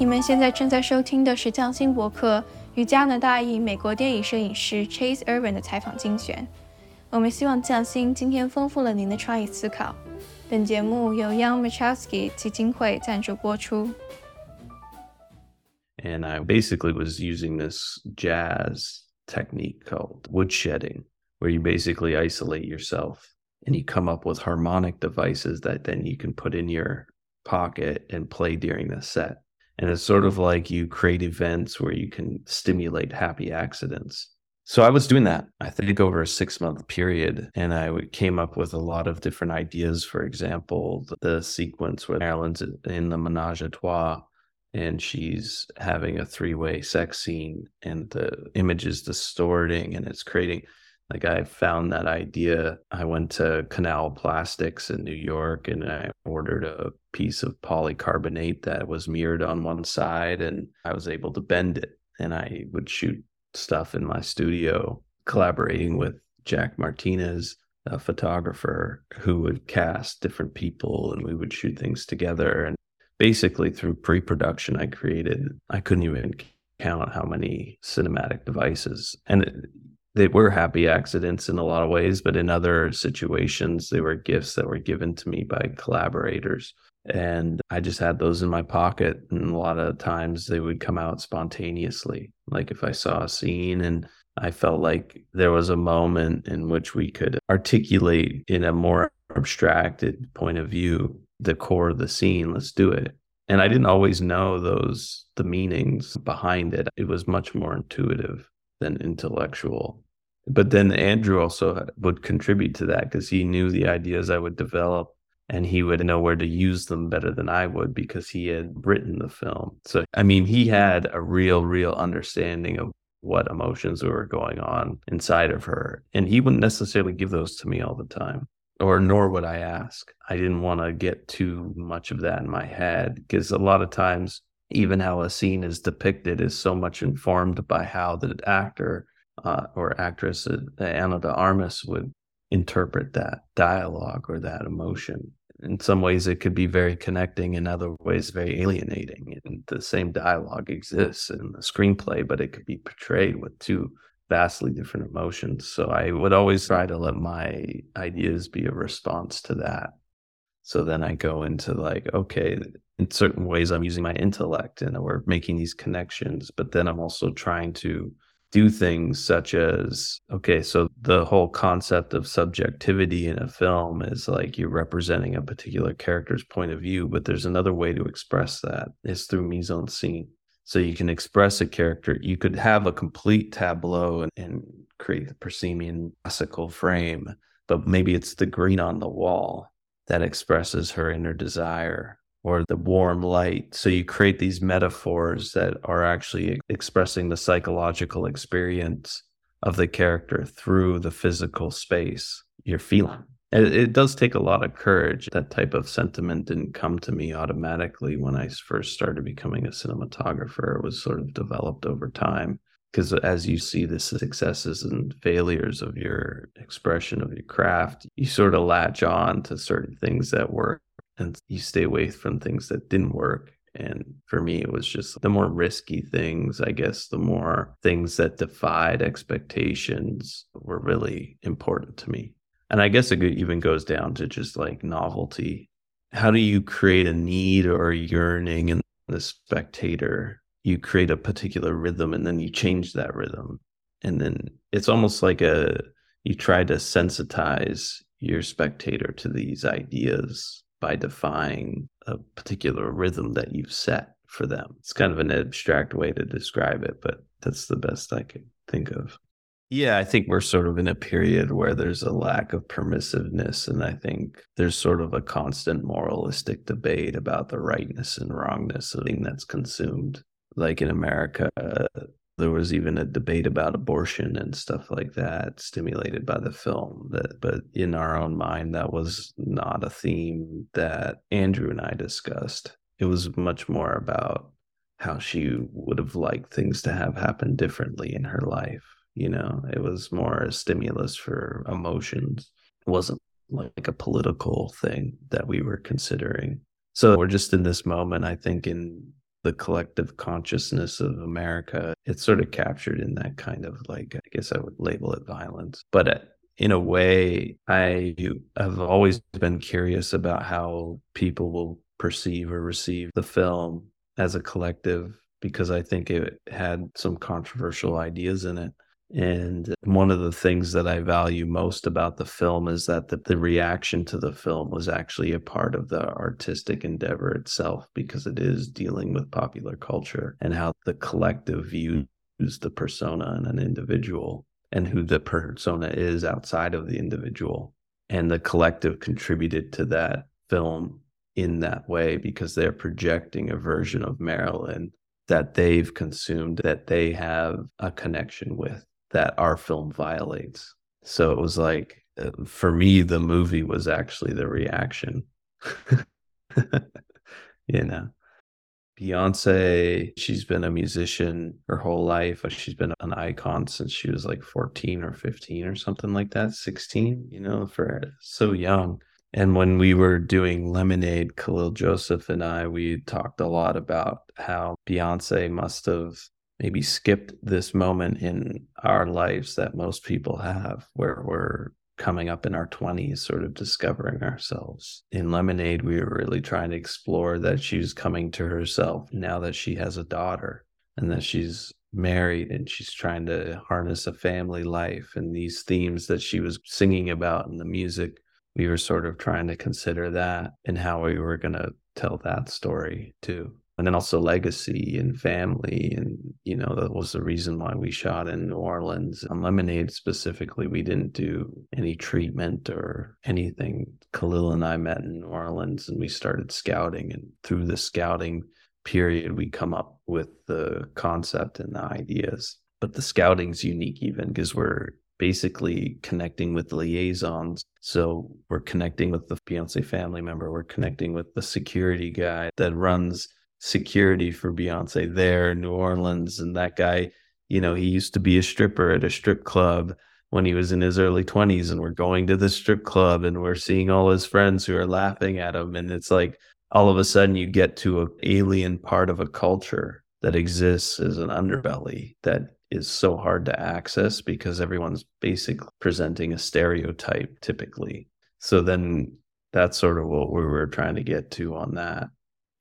你们现在正在收听的是匠心博客与加拿大裔美国电影摄影师 Chayse Irvin 的采访精选。我们希望匠心今天丰富了您的创意思考。本节目由 Young Machowski 基金会赞助播出。And I basically was using this jazz technique called woodshedding, where you basically isolate yourself and you come up with harmonic devices that then you can put in your pocket and play during the set. And it's sort of like you create events where you can stimulate happy accidents. So I was doing that, I think, over a six month period. And I came up with a lot of different ideas. For example, the sequence where Marilyn's in the menage a trois and she's having a three way sex scene and the image is distorting and it's creating like I found that idea. I went to Canal Plastics in New York and I ordered a piece of polycarbonate that was mirrored on one side and I was able to bend it. And I would shoot stuff in my studio, collaborating with Jack Martinez, a photographer who would cast different people and we would shoot things together. And basically, through pre production, I created, I couldn't even count how many cinematic devices. And it, they were happy accidents in a lot of ways, but in other situations, they were gifts that were given to me by collaborators. And I just had those in my pocket. And a lot of times they would come out spontaneously. Like if I saw a scene and I felt like there was a moment in which we could articulate in a more abstracted point of view the core of the scene, let's do it. And I didn't always know those, the meanings behind it. It was much more intuitive than intellectual. But then Andrew also would contribute to that because he knew the ideas I would develop and he would know where to use them better than I would because he had written the film. So, I mean, he had a real, real understanding of what emotions were going on inside of her. And he wouldn't necessarily give those to me all the time, or nor would I ask. I didn't want to get too much of that in my head because a lot of times even how a scene is depicted is so much informed by how the actor uh, or actress uh, Ana de Armas would interpret that dialogue or that emotion. In some ways, it could be very connecting. In other ways, very alienating. And the same dialogue exists in the screenplay, but it could be portrayed with two vastly different emotions. So I would always try to let my ideas be a response to that. So then I go into like, okay, in certain ways I'm using my intellect and we're making these connections, but then I'm also trying to do things such as okay, so the whole concept of subjectivity in a film is like you're representing a particular character's point of view, but there's another way to express that is through mise en scene. So you can express a character. You could have a complete tableau and, and create the proscenium classical frame, but maybe it's the green on the wall that expresses her inner desire or the warm light. So you create these metaphors that are actually expressing the psychological experience of the character through the physical space you're feeling. It, does take a lot of courage. That type of sentiment didn't come to me automatically when I first started becoming a cinematographer. It was sort of developed over time because as you see the successes and failures of your expression of your craft, you sort of latch on to certain things that work and you stay away from things that didn't work. And for me, it was just the more risky things, I guess, the more things that defied expectations were really important to me. And I guess it even goes down to just like novelty. How do you create a need or a yearning in the spectator? You create a particular rhythm and then you change that rhythm. And then it's almost like a, you try to sensitize your spectator to these ideas by defying a particular rhythm that you've set for them. It's kind of an abstract way to describe it, but that's the best I can think of. Yeah, I think we're sort of in a period where there's a lack of permissiveness. And I think there's sort of a constant moralistic debate about the rightness and wrongness of thing that's consumed. Like in America, there was even a debate about abortion and stuff like that stimulated by the film that but in our own mind that was not a theme that andrew and i discussed. It was much more about how she would have liked things to have happened differently in her life you know? It was more a stimulus for emotions. It wasn't like a political thing that we were considering. So we're just in this moment i think in the collective consciousness of America. It's sort of captured in that kind of like, I guess I would label it violence. But uh, in a way, I have always been curious about how people will perceive or receive the film as a collective because I think it had some controversial ideas in it. And one of the things that I value most about the film is that the, the, reaction to the film was actually a part of the artistic endeavor itself, because it is dealing with popular culture and how the collective views the persona in an individual and who the persona is outside of the individual. And the collective contributed to that film in that way because they're projecting a version of Marilyn that they've consumed, that they have a connection with that our film violates. So it was like, uh, for me, the movie was actually the reaction. you know, Beyonce, she's been a musician her whole life. She's been an icon since she was like 14 or 15 or something like that, 16, you know, for so young. And when we were doing Lemonade, Kahlil Joseph and I, we talked a lot about how Beyonce must have maybe skipped this moment in our lives that most people have where we're coming up in our 20s sort of discovering ourselves. In lemonade we were really trying to explore that she's coming to herself now that she has a daughter and that she's married and she's trying to harness a family life and these themes that she was singing about in the music. We were sort of trying to consider that and how we were going to tell that story too and then also legacy and family and you know that was the reason why we shot in new orleans. On lemonade specifically we didn't do any treatment or anything. Kahlil and i met in new orleans and we started scouting and through the scouting period we come up with the concept and the ideas. But the scouting's unique even because we're basically connecting with liaisons. So we're connecting with the Beyonce family member, we're connecting with the security guy that runs security for Beyonce there in New Orleans. And that guy, you know, he used to be a stripper at a strip club when he was in his early 20s. And we're going to the strip club and we're seeing all his friends who are laughing at him. And it's like all of a sudden you get to an alien part of a culture that exists as an underbelly that is so hard to access because everyone's basically presenting a stereotype typically. So then that's sort of what we were trying to get to on that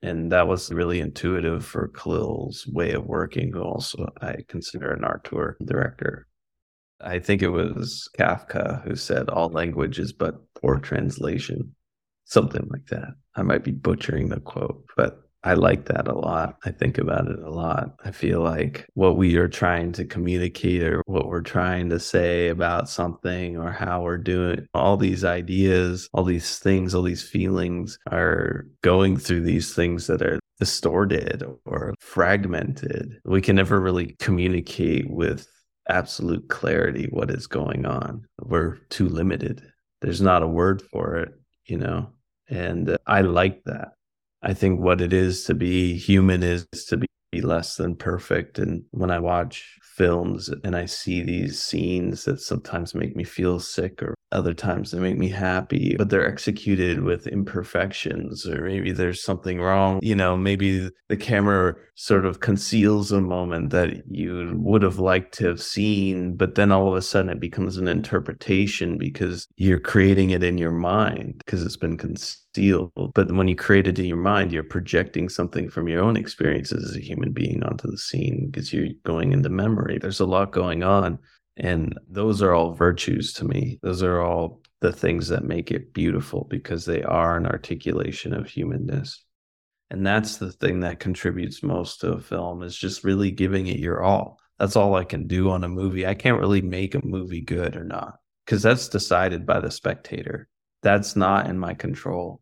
and that was really intuitive for Kahlil's way of working, who also I consider an auteur director. I think it was Kafka who said all language is but poor translation, something like that. I might be butchering the quote, but I like that a lot. I think about it a lot. I feel like what we are trying to communicate or what we're trying to say about something or how we're doing all these ideas, all these things, all these feelings are going through these things that are distorted or fragmented. We can never really communicate with absolute clarity what is going on. We're too limited. There's not a word for it, you know? And uh, I like that. I think what it is to be human is to be less than perfect. And when I watch films and I see these scenes that sometimes make me feel sick or other times they make me happy, but they're executed with imperfections, or maybe there's something wrong. You know, maybe the camera sort of conceals a moment that you would have liked to have seen, but then all of a sudden it becomes an interpretation because you're creating it in your mind because it's been concealed. But when you create it in your mind, you're projecting something from your own experiences as a human being onto the scene because you're going into memory. There's a lot going on and those are all virtues to me. Those are all the things that make it beautiful because they are an articulation of humanness. And that's the thing that contributes most to a film is just really giving it your all. That's all I can do on a movie. I can't really make a movie good or not because that's decided by the spectator. That's not in my control.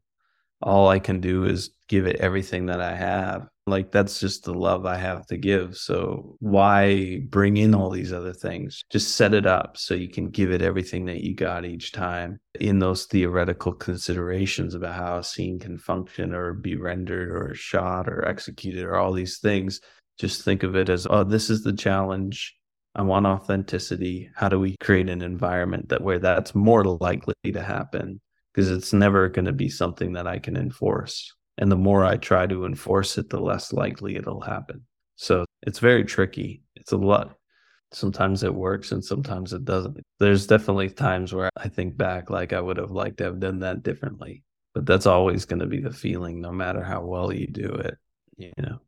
All I can do is give it everything that I have like that's just the love I have to give. So why bring in all these other things? Just set it up so you can give it everything that you got each time in those theoretical considerations about how a scene can function or be rendered or shot or executed or all these things. Just think of it as, oh, this is the challenge. I want authenticity. How do we create an environment that where that's more likely to happen? Because it's never going to be something that I can enforce And the more I try to enforce it, the less likely it'll happen. So it's very tricky. It's a lot. Sometimes it works and sometimes it doesn't. There's definitely times where I think back like I would have liked to have done that differently. But that's always going to be the feeling, no matter how well you do it, you know.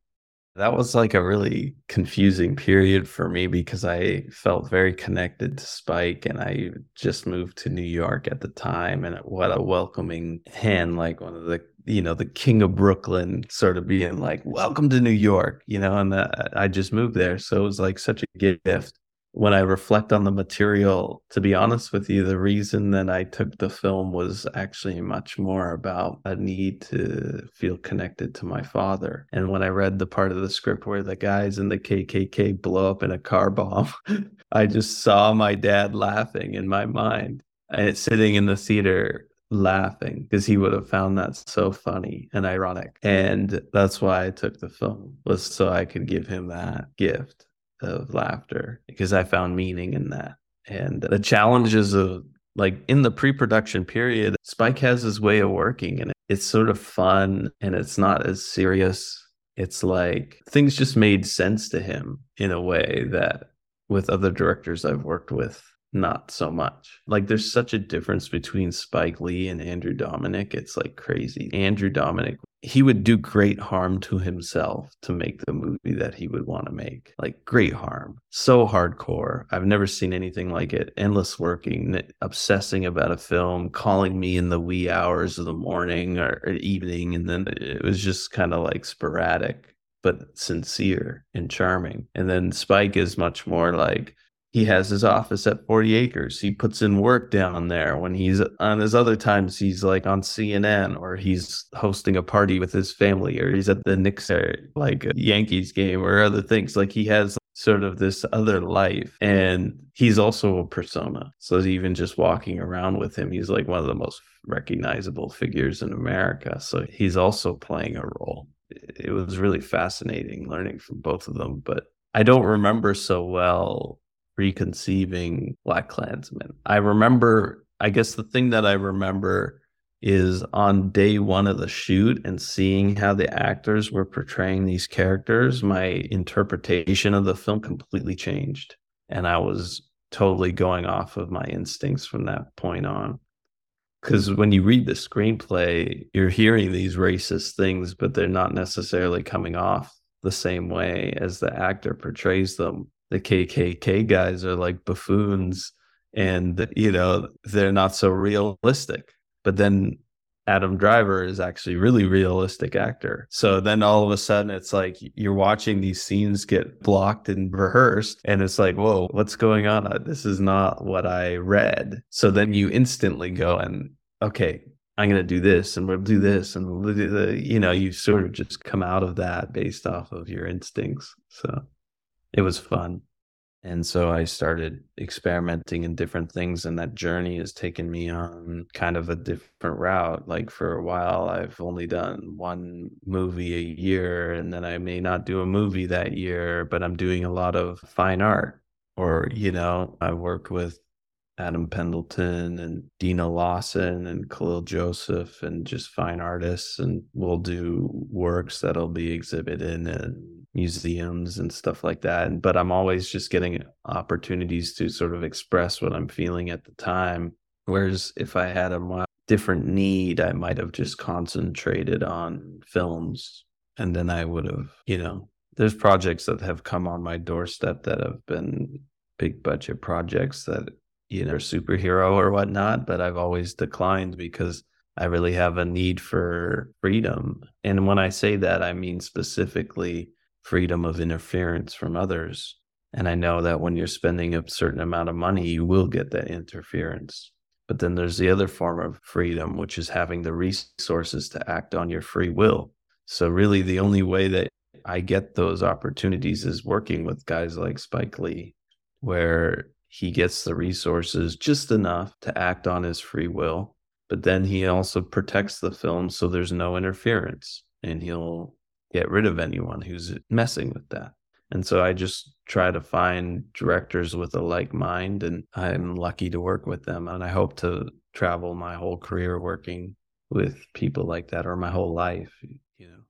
That was like a really confusing period for me because I felt very connected to Spike and I just moved to New York at the time. And what a welcoming hand, like one of the, you know, the king of Brooklyn sort of being like, welcome to New York, you know, and the, I just moved there. So it was like such a gift when I reflect on the material, to be honest with you, the reason that I took the film was actually much more about a need to feel connected to my father. And when I read the part of the script where the guys in the KKK blow up in a car bomb, I just saw my dad laughing in my mind and sitting in the theater laughing because he would have found that so funny and ironic. And that's why I took the film was so I could give him that gift of laughter because I found meaning in that. And the challenges of uh, like in the pre-production period, Spike has his way of working and it's sort of fun and it's not as serious. It's like things just made sense to him in a way that with other directors I've worked with, not so much. Like there's such a difference between Spike Lee and Andrew Dominik. It's like crazy. Andrew Dominik he would do great harm to himself to make the movie that he would want to make. Like great harm. So hardcore. I've never seen anything like it. Endless working, obsessing about a film, calling me in the wee hours of the morning or, evening. And then it was just kind of like sporadic, but sincere and charming. And then Spike is much more like, he has his office at 40 acres. He puts in work down there. When he's on his other times, he's like on CNN or he's hosting a party with his family or he's at the Knicks or like a Yankees game or other things. Like he has sort of this other life and he's also a persona. So even just walking around with him, he's like one of the most recognizable figures in America. So he's also playing a role. It was really fascinating learning from both of them, but I don't remember so well reconceiving BlacKkKlansman. I remember, I guess the thing that I remember is on day one of the shoot and seeing how the actors were portraying these characters, my interpretation of the film completely changed. And I was totally going off of my instincts from that point on. Because when you read the screenplay, you're hearing these racist things, but they're not necessarily coming off the same way as the actor portrays them the KKK guys are like buffoons and you know they're not so realistic but then Adam Driver is actually really realistic actor. So then all of a sudden it's like you're watching these scenes get blocked and rehearsed and it's like, "Whoa, what's going on? Uh, this is not what I read." So then you instantly go and okay, I'm going to do this and we'll do this and we'll do the, you know, you sort of just come out of that based off of your instincts. So it was fun. And so I started experimenting in different things, and that journey has taken me on kind of a different route. Like for a while, I've only done one movie a year, and then I may not do a movie that year, but I'm doing a lot of fine art. Or, you know, I work with Adam Pendleton and Deana Lawson and Kahlil Joseph and just fine artists, and we'll do works that'll be exhibited in museums and stuff like that. But I'm always just getting opportunities to sort of express what I'm feeling at the time. Whereas if I had a different need, I might have just concentrated on films and then I would have, you know, there's projects that have come on my doorstep that have been big budget projects that, you know, superhero or whatnot, but I've always declined because I really have a need for freedom. And when I say that, I mean specifically freedom of interference from others. And I know that when you're spending a certain amount of money, you will get that interference. But then there's the other form of freedom, which is having the resources to act on your free will. So, really, the only way that I get those opportunities is working with guys like Spike Lee, where he gets the resources just enough to act on his free will. But then he also protects the film so there's no interference and he'll get rid of anyone who's messing with that. And so I just try to find directors with a like mind, and I'm lucky to work with them. And I hope to travel my whole career working with people like that or my whole life, you know.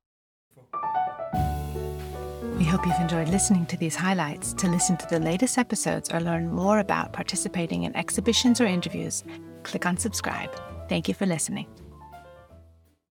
We hope you've enjoyed listening to these highlights. To listen to the latest episodes or learn more about participating in exhibitions or interviews, click on subscribe. Thank you for listening.